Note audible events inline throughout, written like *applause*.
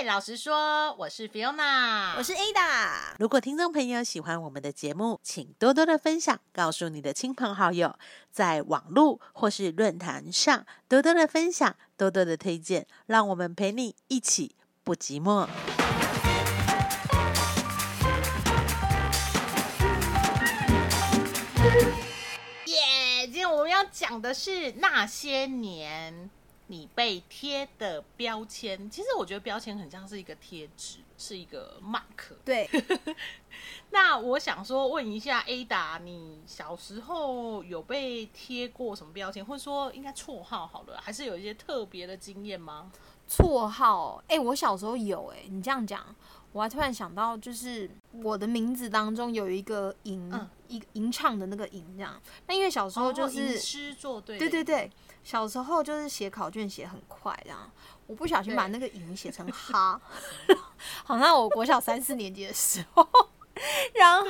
嘿，老实说，我是 Fiona，我是 Ada。如果听众朋友喜欢我们的节目，请多多的分享，告诉你的亲朋好友，在网络或是论坛上多多的分享，多多的推荐，让我们陪你一起不寂寞。耶！今天我们要讲的是那些年你被贴的标签。其实我觉得标签很像是一个贴纸，是一个 mark。对，*laughs* 那我想说，问一下 Ada，你小时候有被贴过什么标签，或者说应该绰号好了，还是有一些特别的经验吗？绰号，哎、我小时候有、哎，你这样讲，我还突然想到，就是我的名字当中有一个吟，嗯一吟唱的那个吟，这样。那因为小时候就哦是，吟诗作对，对对对，小时候就是写考卷写很快，这样，我不小心把那个赢写成哈，*laughs* 好像我国小三四年级的时候，*laughs* 然后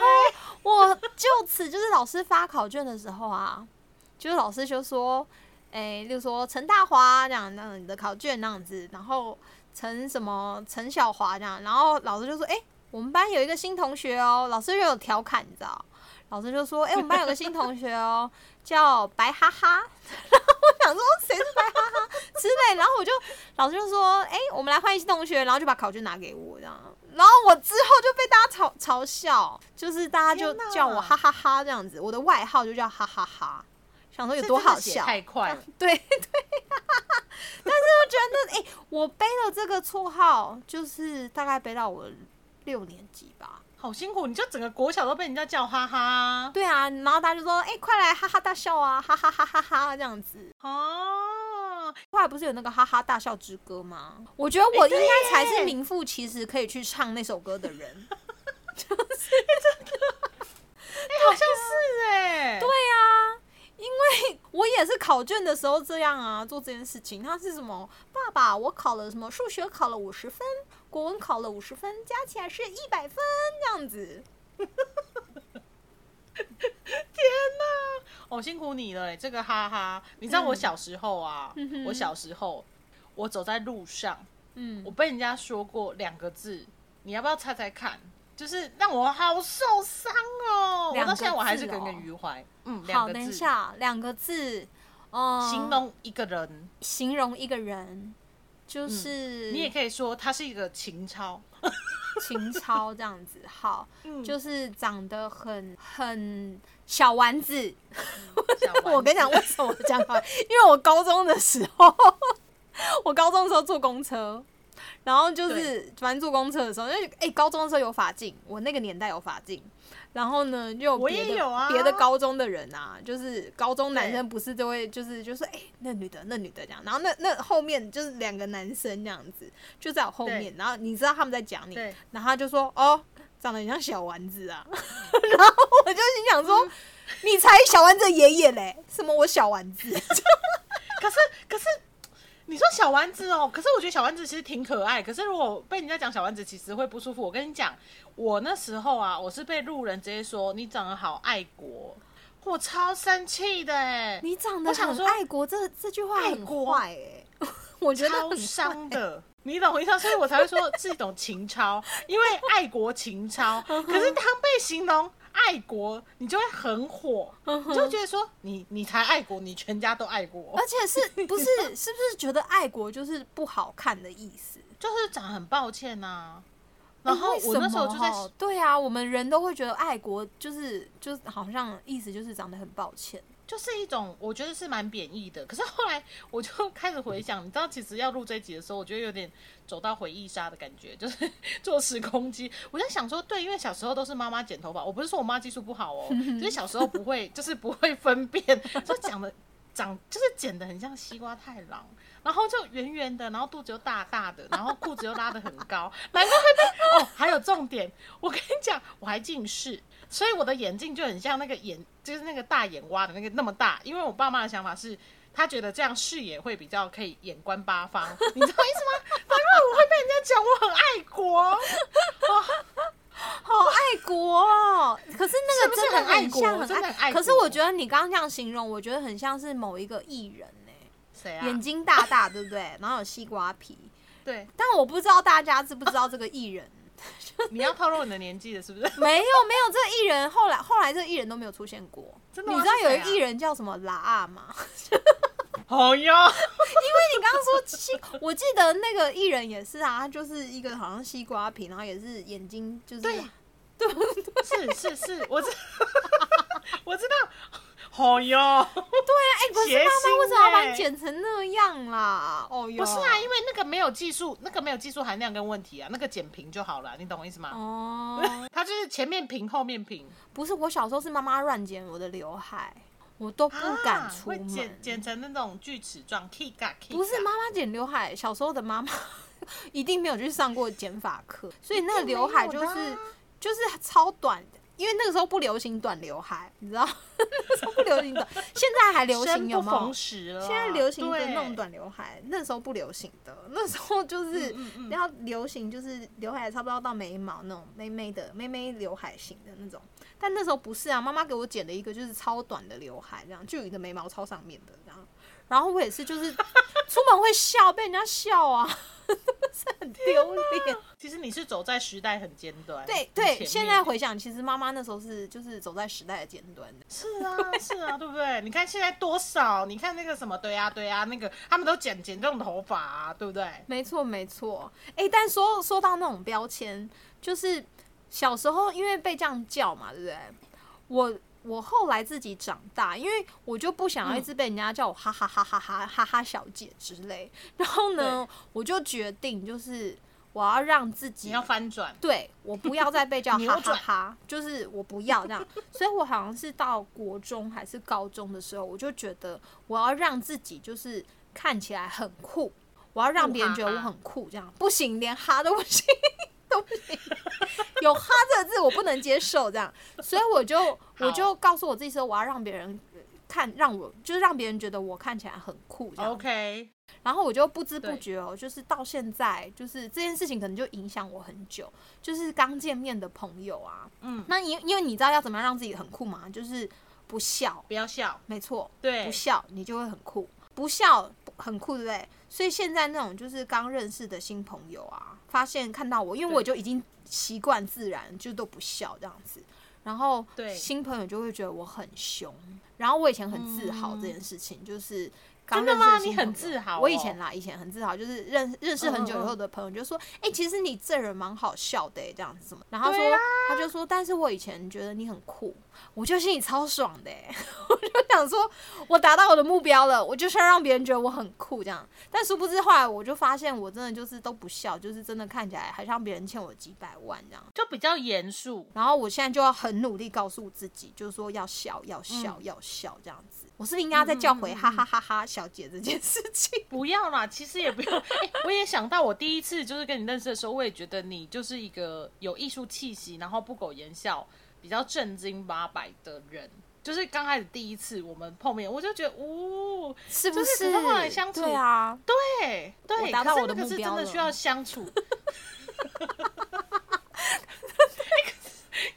我就此就是老师发考卷的时候啊，就是老师就说，哎、例如说陈大华这样，那你的考卷那样子，然后陈什么陈小华这样，然后老师就说，哎、我们班有一个新同学哦，老师就有调侃，你知道。老师就说：“哎、我们班有个新同学哦，*laughs* 叫白哈哈。*laughs* ”然后我想说谁是白哈哈之类，然后我就老师就说：“哎、我们来欢迎新同学。”然后就把考卷拿给我这样，然后我之后就被大家嘲嘲笑，就是大家就叫我哈哈哈这样子，我的外号就叫哈哈哈，想说有多好笑，太快了。*laughs* 对对，但是我觉得，哎、我背了这个绰号，就是大概背到我六年级吧。好辛苦，你就整个国小都被人家叫哈哈对啊，然后大家就说：“哎、快来哈哈大笑啊，哈哈哈哈哈这样子。哦，”后来不是有那个哈哈大笑之歌吗？我觉得我应该才是名副其实可以去唱那首歌的人。*laughs* 好像是哎、对啊，因为我也是考卷的时候这样啊，做这件事情。他是什么？爸爸，我考了什么？数学考了五十分，国文考了五十分，加起来是一百分这样子。*laughs* 哦，辛苦你了哎、这个哈哈。你知道我小时候啊，嗯我小时候我走在路上，嗯我被人家说过两个字，你要不要猜猜看？就是让我好受伤哦，我到现在我还是耿耿于怀。嗯，两好，等一，下，两个字，嗯，形容一个人，形容一个人，就是、你也可以说他是一个情操。*laughs* 情操这样子。好，*laughs* 嗯就是长得很很小丸子。小丸子 *laughs* 我跟你讲，为什么这样？因为我高中的时候，我高中的时候坐公车。然后就是，反正坐公车的时候，因为哎、高中的时候有法镜，我那个年代有法镜。然后呢，就有我别的也有啊。别的高中的人啊，就是高中男生不是都会就是就是哎、那女的那女的这样，然后那那后面就是两个男生这样子，就在我后面，然后你知道他们在讲你，然后他就说哦，长得很像小丸子啊，*laughs* 然后我就心想说，嗯。你才小丸子的爷爷嘞，什么我小丸子？可 *laughs* 是可是。你说小丸子哦，可是我觉得小丸子其实挺可爱。可是如果被人家讲小丸子，其实会不舒服。我跟你讲，我那时候啊，我是被路人直接说你长得好爱国，我超生气的哎，*laughs* 你长得很我想说爱国，这这句话很坏哎、我觉得超很伤的。你懂我意思吗？所以我才会说是一种情操，因为爱国情操。*laughs* 可是当被形容爱国，你就会很火，你就觉得说你你才爱国，你全家都爱国。而，且是 *laughs* 不是是不是觉得爱国就是不好看的意思？就是长得很抱歉呐、然后我那时候就在对啊，我们人都会觉得爱国就是就是好像意思就是长得很抱歉。就是一种我觉得是蛮贬义的。可是后来我就开始回想，你知道，其实要录这一集的时候，我觉得有点走到回忆杀的感觉，就是 *laughs* 坐时空机。我在想说，对，因为小时候都是妈妈剪头发，我不是说我妈技术不好哦，就是小时候不会，就是不会分辨，就讲的长就是剪的很像西瓜太郎。然后就圆圆的，然后肚子又大大的，然后裤子又拉得很高，难怪会被哦。还有重点，我跟你讲，我还近视，所以我的眼镜就很像那个眼，就是那个大眼蛙的那个那么大。因为我爸妈的想法是，他觉得这样视野会比较可以眼观八方，你知道意思吗？难怪我会被人家讲我很爱国，*laughs* 好爱国哦！可是那个不是真的很爱国像很真的很爱国可是我觉得你刚刚这样形容，我觉得很像是某一个艺人呢、谁啊？眼睛大大，对不对？*laughs* 然后有西瓜皮，对，但我不知道大家知不知道这个艺人。*laughs* 你要透露你的年纪了，是不是？没有没有，这个艺人后来后来这个艺人都没有出现过。真的吗你知道有个艺人叫什么拉阿吗？好哟，*laughs* 你刚刚说西，我记得那个艺人也是啊，他就是一个好像西瓜皮，然后也是眼睛就是对是是是，我知 *laughs* 我知道，好哟，哎、可是谐妈妈为什么要把欸。你剪成那样啦？哦哟，不是啊，因为那个没有技术，那个没有技术含量跟问题啊，那个剪平就好了，你懂我意思吗？哦，*laughs* 他就是前面平后面平，不是，我小时候是妈妈乱剪我的刘海，我都不敢啊出门。会剪剪成那种锯齿状，K 嘎 K 不是妈妈剪刘海，小时候的妈妈 *laughs* 一定没有去上过剪发课，所以那个刘海就是就是超短的，因为那个时候不流行短刘海，你知道，*laughs* 那时候不流行短，现在还流行有没有生不逢？时了，现在流行的对那种短刘海，那时候不流行的，那时候就是嗯嗯要流行，就是刘海差不多到眉毛那种妹妹的妹妹刘海型的那种。但那时候不是啊，妈妈给我剪了一个就是超短的刘海，这样就有你的眉毛超上面的这样。然后我也是，就是 *laughs* 出门会笑，被人家笑啊，*laughs* 是很丢脸。其实你是走在时代很尖端，对对，现在回想，其实妈妈那时候是就是走在时代的尖端的。是啊是啊，对不对？*laughs* 你看现在多少？你看那个什么，对啊对啊，那个他们都剪剪这种头发啊，对不对？没错，没错。哎、但说说到那种标签，就是小时候因为被这样叫嘛，对不对？我我后来自己长大，因为我就不想要一直被人家叫我哈哈哈哈哈哈哈小姐之类。*laughs* 然后呢，我就决定就是我要让自己你要翻转，对我不要再被叫 *laughs* 哈哈哈，就是我不要这样。*laughs* 所以我好像是到国中还是高中的时候，我就觉得我要让自己就是看起来很酷，我要让别人觉得我很酷，这样不行，连哈都不行。有“哈”这个字我不能接受，这样，所以我就 *laughs* 我就告诉我自己说，我要让别人看，让我就是让别人觉得我看起来很酷，这样。OK，然后我就不知不对。觉哦，就是到现在，就是这件事情可能就影响我很久。就是刚见面的朋友啊，嗯，那因因为你知道要怎么样让自己很酷吗，就是不笑，不要笑，没错，对。不笑你就会很酷，不笑很酷，对不对？所以现在那种就是刚认识的新朋友啊，发现看到我，因为我就已经习惯自然，就都不笑这样子。然后对。新朋友就会觉得我很凶，然后我以前很自豪这件事情，就是真的吗你很自豪哦我以前啦，以前很自豪，就是认认识很久以后的朋友就说：“哎、其实你这人蛮好笑的、欸，这样子什么。”然后他说，啊他就说：“但是我以前觉得你很酷，我就心里超爽的、欸，*laughs* 我就想说，我达到我的目标了，我就是要让别人觉得我很酷这样。但殊不知后来我就发现，我真的就是都不笑，就是真的看起来还像别人欠我几百万这样。就比较严肃。然后我现在就要很努力告诉自己，就是说要笑，要笑，嗯要笑这样子。我是不是应该要再叫回哈哈哈哈小姐这件事情？不要啦，其实也不用。*laughs* 哎、我也想到，我第一次就是跟你认识的时候，我也觉得你就是一个有艺术气息，然后不苟言笑，比较正经八百的人。就是刚开始第一次我们碰面，我就觉得，哦，是不就是可是后来相处对啊，对对，我达到我的目标了真的需要相处。*laughs* *laughs*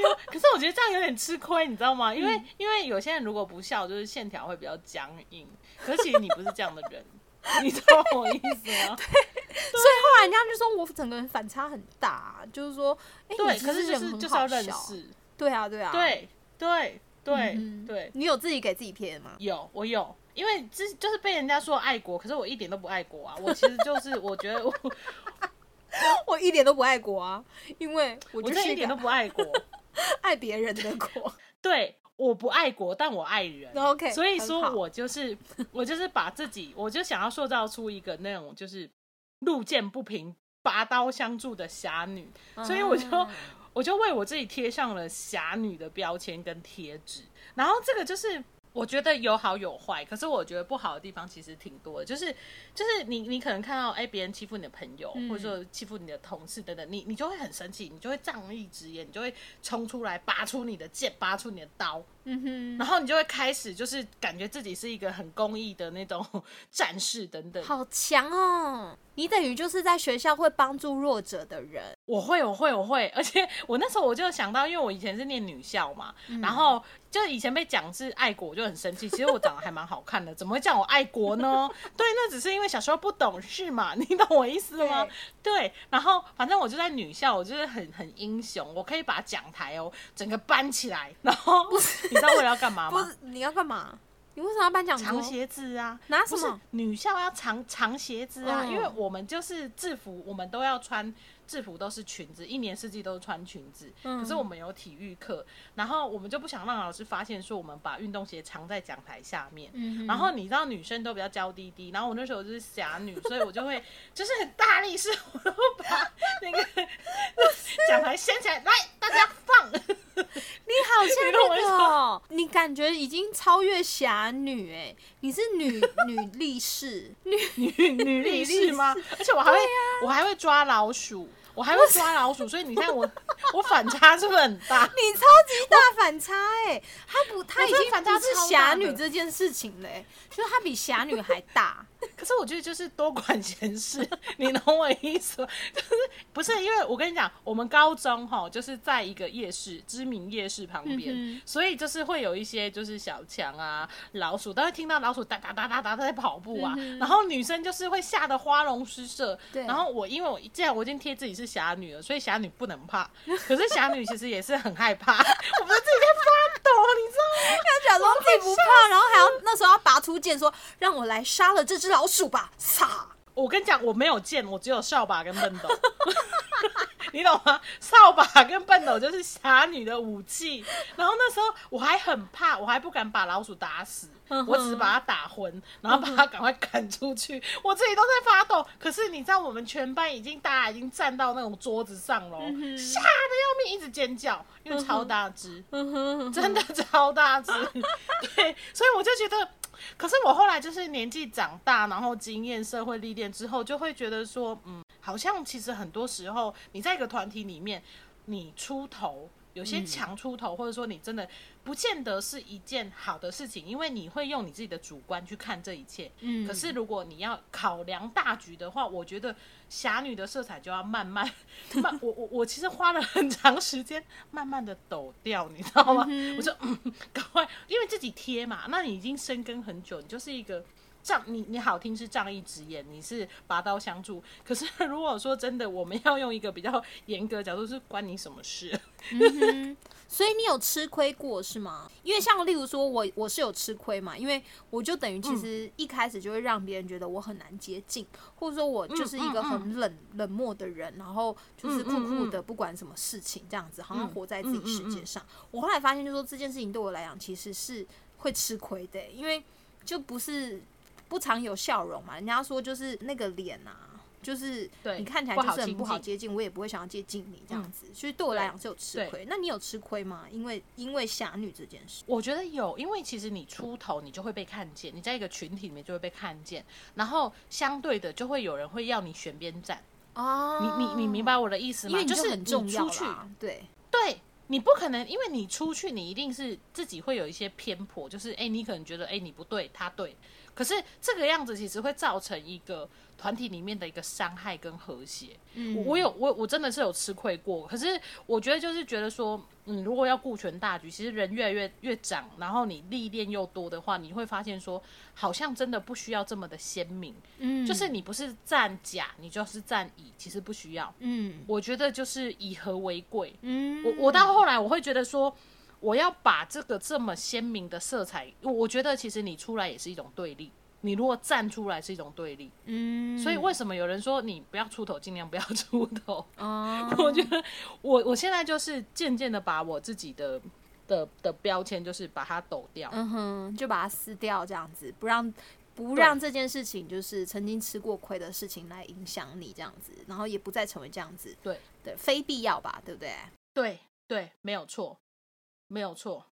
呦，可是我觉得这样有点吃亏，你知道吗？因为、因为有些人如果不笑，就是线条会比较僵硬。可是其实你不是这样的人，*laughs* 你懂我意思吗？*laughs* 所以后来人家就说我整个人反差很大，就是说，哎、对，可是就是就是要好笑，认识，对啊，对啊，，对对对、嗯对，你有自己给自己贴吗？有我有。因为之就是被人家说爱国，可是我一点都不爱国啊！我其实就是我觉得我 *laughs* 我一点都不爱国啊，因为我我就是一个真的一点都不爱国。*laughs* 爱别人的国。*laughs* 对，我不爱国，但我爱人。OK，所以说我就是 *laughs* 我就是把自己，我就想要塑造出一个那种就是路见不平拔刀相助的侠女，所以我就嗯我就为我自己贴上了侠女的标签跟贴纸。然后这个就是我觉得有好有坏，可是我觉得不好的地方其实挺多的，就是就是你你可能看到哎别人欺负你的朋友，嗯或者说欺负你的同事等等，你你就会很生气，你就会仗义直言，你就会冲出来拔出你的剑，拔出你的刀，嗯哼，然后你就会开始就是感觉自己是一个很公益的那种 *laughs* 战士等等。好强哦！你等于就是在学校会帮助弱者的人。我会，我会，我会，而且我那时候我就想到，因为我以前是念女校嘛，然后就以前被讲是爱国，我就很生气。其实我长得还蛮好看的，怎么会叫我爱国呢？*laughs* 对，那只是因为小时候不懂事嘛，你懂我意思吗？对，然后反正我就在女校，我就是很很英雄，我可以把讲台哦整个搬起来，然后你知道为了要干嘛吗？*laughs* 不是，你要干嘛？你为什么要颁奖？长鞋子啊？拿什么？女校要长长鞋子啊，嗯因为我们就是制服，我们都要穿制服，都是裙子，一年四季都是穿裙子。嗯可是我们有体育课，然后我们就不想让老师发现说我们把运动鞋藏在讲台下面。嗯然后你知道女生都比较娇滴滴，然后我那时候就是侠女，所以我就会 *laughs* 就是很大力士，我都把那个 *laughs* 讲台掀起来，来大家放。*laughs* 你好像那个哦，你感觉已经超越侠女哎，你是女女力士，女女女力士吗？而且我还会，我还会抓老鼠，我还会抓老鼠，所以你看我，*laughs* 我反差是不是很大？你超级大反差哎，他不，他已经反差是侠女这件事情嘞，就是他比侠女还大。*laughs* 可是我觉得就是多管闲事，*laughs* 你懂我意思吗？*laughs* 就是不是因为我跟你讲，我们高中哈就是在一个夜市，知名夜市旁边，嗯所以就是会有一些就是小强啊、老鼠，都会听到老鼠哒哒哒哒哒在跑步啊，然后女生就是会吓得花容失色。嗯对然后我因为我既然我已经贴自己是侠女了，所以侠女不能怕，可是侠女其实也是很害怕，我们自己在发抖，你知道吗？她假装自己不怕，然后还要那时候要拔出剑说：“让我来杀了这只老鼠吧！”嚓，我跟你讲，我没有剑，我只有扫把跟笨斗，*laughs* 你懂吗？扫把跟笨斗就是侠女的武器。然后那时候我还很怕，我还不敢把老鼠打死，嗯我只是把它打昏，然后把它赶快赶出去。我自己都在发抖。可是你知道，我们全班已经大家已经站到那种桌子上了，嗯吓得要命，一直尖叫，因为超大只。真的超大只，*laughs* 对，所以我就觉得，可是我后来就是年纪长大，然后经验、社会历练之后，就会觉得说，嗯，好像其实很多时候你在一个团体里面，你出头。有些强出头，或者说你真的不见得是一件好的事情，因为你会用你自己的主观去看这一切。嗯可是如果你要考量大局的话，我觉得侠女的色彩就要慢慢 *laughs* 慢。我我我其实花了很长时间，慢慢的抖掉，你知道吗？我就嗯，赶快，因为自己贴嘛，那你已经深耕很久，你就是一个。仗你你好听是仗义直言，你是拔刀相助。可是 *laughs* 如果说真的，我们要用一个比较严格的角度，是关你什么事？*laughs* 所以你有吃亏过是吗？因为像例如说我我是有吃亏嘛，因为我就等于其实一开始就会让别人觉得我很难接近，或者说我就是一个很冷、冷漠的人，然后就是酷酷的，不管什么事情这样子，好像活在自己世界上。我后来发现，就是说这件事情对我来讲其实是会吃亏的，因为就不是不常有笑容嘛。人家说就是那个脸啊。就是对你看起来就是很不好接近，我也不会想要接近你这样子，所以对我来讲是有吃亏。那你有吃亏吗？因为因为侠女这件事，我觉得有，因为其实你出头，你就会被看见，你在一个群体里面就会被看见，然后相对的就会有人会要你选边站。哦你你你明白我的意思吗？因为就是很重要你出去，对，对你不可能，因为你出去，你一定是自己会有一些偏颇，就是哎、你可能觉得哎、你不对，他对，可是这个样子其实会造成一个团体里面的一个伤害跟和谐。嗯。我我有我我真的是有吃亏过，可是我觉得就是觉得说，嗯，如果要顾全大局，其实人越来越越长，然后你历练又多的话，你会发现说，好像真的不需要这么的鲜明，嗯。就是你不是站甲，你就是站乙，其实不需要。嗯。我觉得就是以和为贵，嗯，我我到后来我会觉得说，我要把这个这么鲜明的色彩，我我觉得其实你出来也是一种对立。你如果站出来是一种对立，嗯，所以为什么有人说你不要出头，尽量不要出头？哦，*laughs* 我觉得我我现在就是渐渐的把我自己的的的标签，就是把它抖掉。嗯哼，就把它撕掉，这样子，不让不让这件事情就是曾经吃过亏的事情来影响你这样子，然后也不再成为这样子，对对，非必要吧，对不对？对对，没有错，没有错。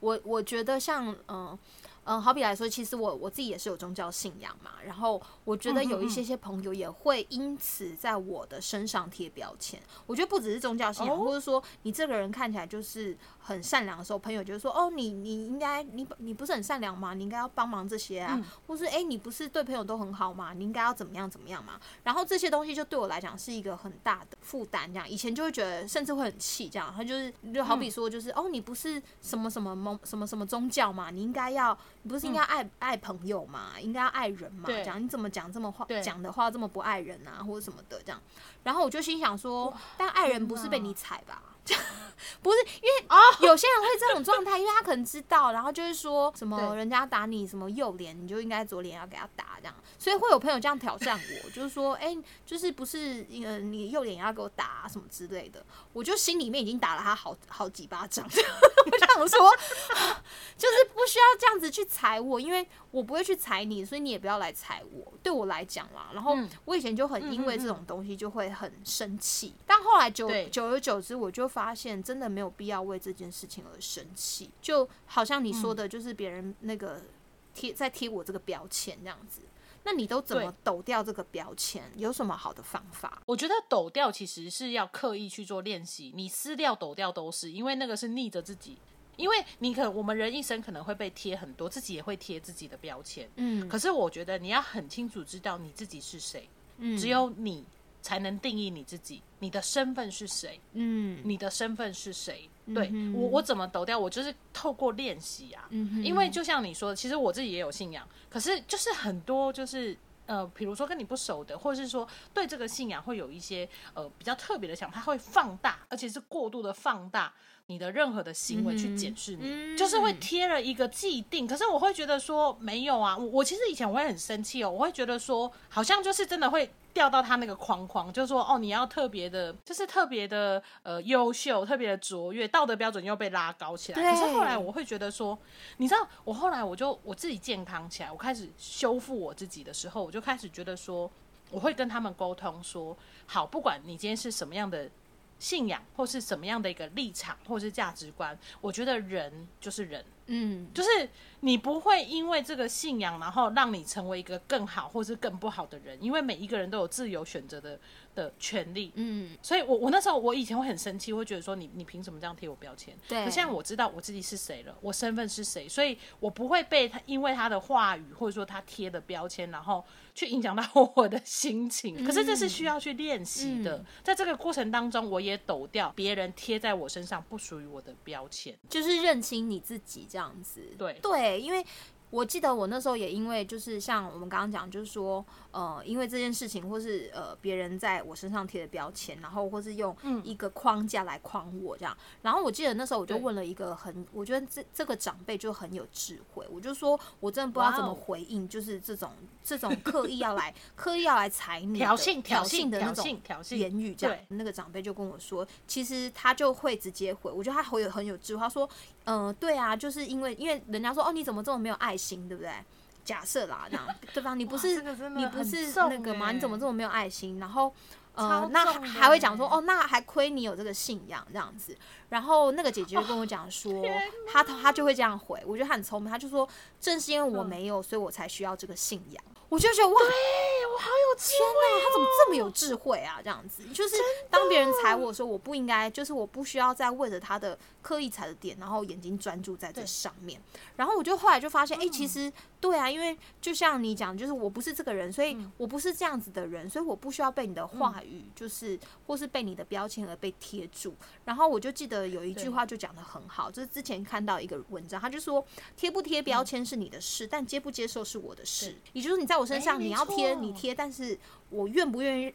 我我觉得像嗯、呃嗯，好比来说，其实我我自己也是有宗教信仰嘛，然后我觉得有一些些朋友也会因此在我的身上贴标签。我觉得不只是宗教信仰，或者说你这个人看起来就是很善良的时候，朋友就说：“哦，你你应该你你不是很善良吗？你应该要帮忙这些啊，或是哎，你不是对朋友都很好吗？你应该要怎么样怎么样嘛？”然后这些东西就对我来讲是一个很大的负担，这样以前就会觉得甚至会很气，这样他就是就好比说就是哦，你不是什么什么某什么什么宗教嘛，你应该要。你不是应该爱爱朋友嘛？应该要爱人嘛？讲你怎么讲这么话讲的话这么不爱人啊，或者什么的这样。然后我就心想说，但爱人不是被你踩吧？*laughs* 不是，因为啊，有些人会这种状态，因为他可能知道，然后就是说什么人家打你什么右脸，你就应该左脸要给他打这样，所以会有朋友这样挑战我，就是说，哎，就是不是呃你右脸也要给我打什么之类的，我就心里面已经打了他好好几巴掌，*laughs* 我想说，就是不需要这样子去踩我，因为我不会去踩你，所以你也不要来踩我，对我来讲啦。然后我以前就很因为这种东西就会很生气，但后来久久而久之，我就发现。真的没有必要为这件事情而生气，就好像你说的，就是别人那个贴在贴我这个标签这样子。那你都怎么抖掉这个标签？有什么好的方法？我觉得抖掉其实是要刻意去做练习，你撕掉、抖掉都是，因为那个是逆着自己。因为你可我们人一生可能会被贴很多，自己也会贴自己的标签。嗯，可是我觉得你要很清楚知道你自己是谁。嗯，只有你。才能定义你自己，你的身份是谁？嗯，你的身份是谁？对我，我怎么抖掉？我就是透过练习啊。嗯，因为就像你说的，其实我自己也有信仰，可是就是很多就是呃，比如说跟你不熟的，或者是说对这个信仰会有一些呃比较特别的想，它会放大，而且是过度的放大你的任何的行为去检视你，就是会贴了一个既定。可是我会觉得说没有啊，我我其实以前我会很生气哦，我会觉得说好像就是真的会。掉到他那个框框，就是说，哦，你要特别的，就是特别的，呃，优秀，特别的卓越，道德标准又被拉高起来。可是后来我会觉得说，你知道，我后来我就我自己健康起来，我开始修复我自己的时候，我就开始觉得说，我会跟他们沟通说，好，不管你今天是什么样的信仰，或是什么样的一个立场，或是价值观，我觉得人就是人。嗯，就是你不会因为这个信仰，然后让你成为一个更好或是更不好的人，因为每一个人都有自由选择的的权利。嗯，所以我我那时候我以前会很生气，会觉得说你你凭什么这样贴我标签？对。可现在我知道我自己是谁了，我身份是谁，所以我不会被他因为他的话语或者说他贴的标签，然后去影响到我的心情。可是这是需要去练习的，在这个过程当中，我也抖掉别人贴在我身上不属于我的标签，就是认清你自己这样。样子，对对，因为我记得我那时候也因为就是像我们刚刚讲，就是说。呃，因为这件事情，或是呃别人在我身上贴的标签，然后或是用一个框架来框我这样。然后我记得那时候我就问了一个很，我觉得这这个长辈就很有智慧，我就说我真的不知道怎么回应，就是这种这种刻意要来刻意要来踩你挑衅挑衅的那种挑衅言语这样。那个长辈就跟我说，其实他就会直接回，我觉得他回有很有智慧，他说，嗯，对啊，就是因为因为人家说哦你怎么这么没有爱心，对不对？假设啦，这样对吧？你不是你不是那个吗？你怎么这么没有爱心？然后呃，那还会讲说哦，那还亏你有这个信仰这样子。然后那个姐姐就跟我讲说，她她就会这样回，我觉得她很聪明，她就说正是因为我没有，所以我才需要这个信仰。我就觉得哇，对我好有智慧，他怎么这么有智慧啊？这样子。就是当别人踩我的时候我不应该，就是我不需要再为着他的刻意踩的点，然后眼睛专注在这上面。然后我就后来就发现，哎，其实对啊，因为就像你讲，就是我不是这个人，所以我不是这样子的人，所以我不需要被你的话语，就是或是被你的标签而被贴住。然后我就记得有一句话就讲的很好，就是之前看到一个文章，他就说贴不贴标签是你的事，但接不接受是我的事。也就是你在我身上，你要贴你贴，但是我愿不愿意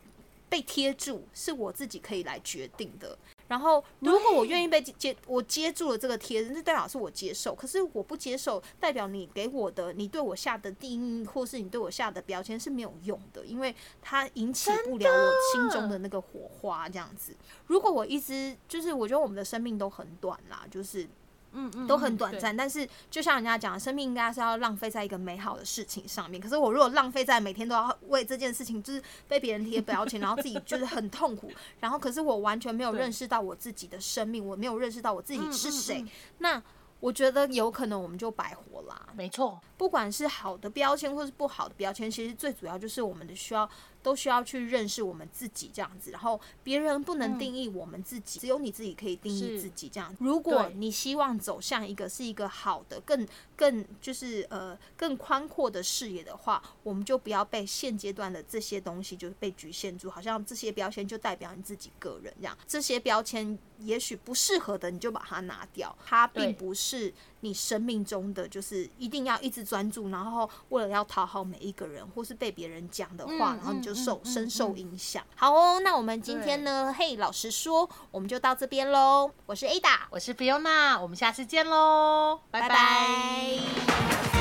被贴住，是我自己可以来决定的。然后，如果我愿意被接，我接住了这个贴，那代表是我接受。可是我不接受，代表你给我的，你对我下的定义，或是你对我下的标签是没有用的，因为它引起不了我心中的那个火花。这样子，如果我一直就是，我觉得我们的生命都很短啦，就是。嗯嗯，都很短暂，但是就像人家讲，生命应该是要浪费在一个美好的事情上面。可是我如果浪费在每天都要为这件事情，就是被别人贴标签，然后自己就是很痛苦，*laughs* 然后可是我完全没有认识到我自己的生命，我没有认识到我自己是谁，那。我觉得有可能我们就白活啦。没错，不管是好的标签或是不好的标签，其实最主要就是我们的需要都需要去认识我们自己这样子，然后别人不能定义我们自己，只有你自己可以定义自己这样。如果你希望走向一个是一个好的、更更就是呃更宽阔的视野的话，我们就不要被现阶段的这些东西就是被局限住，好像这些标签就代表你自己个人这样。这些标签也许不适合的，你就把它拿掉，它并不是你生命中的就是一定要一直专注，然后为了要讨好每一个人，或是被别人讲的话，嗯然后你就受深受嗯。影响。好哦，那我们今天呢，嘿，老实说，我们就到这边喽。我是 Ada，我是 Fiona，我们下次见喽，拜。拜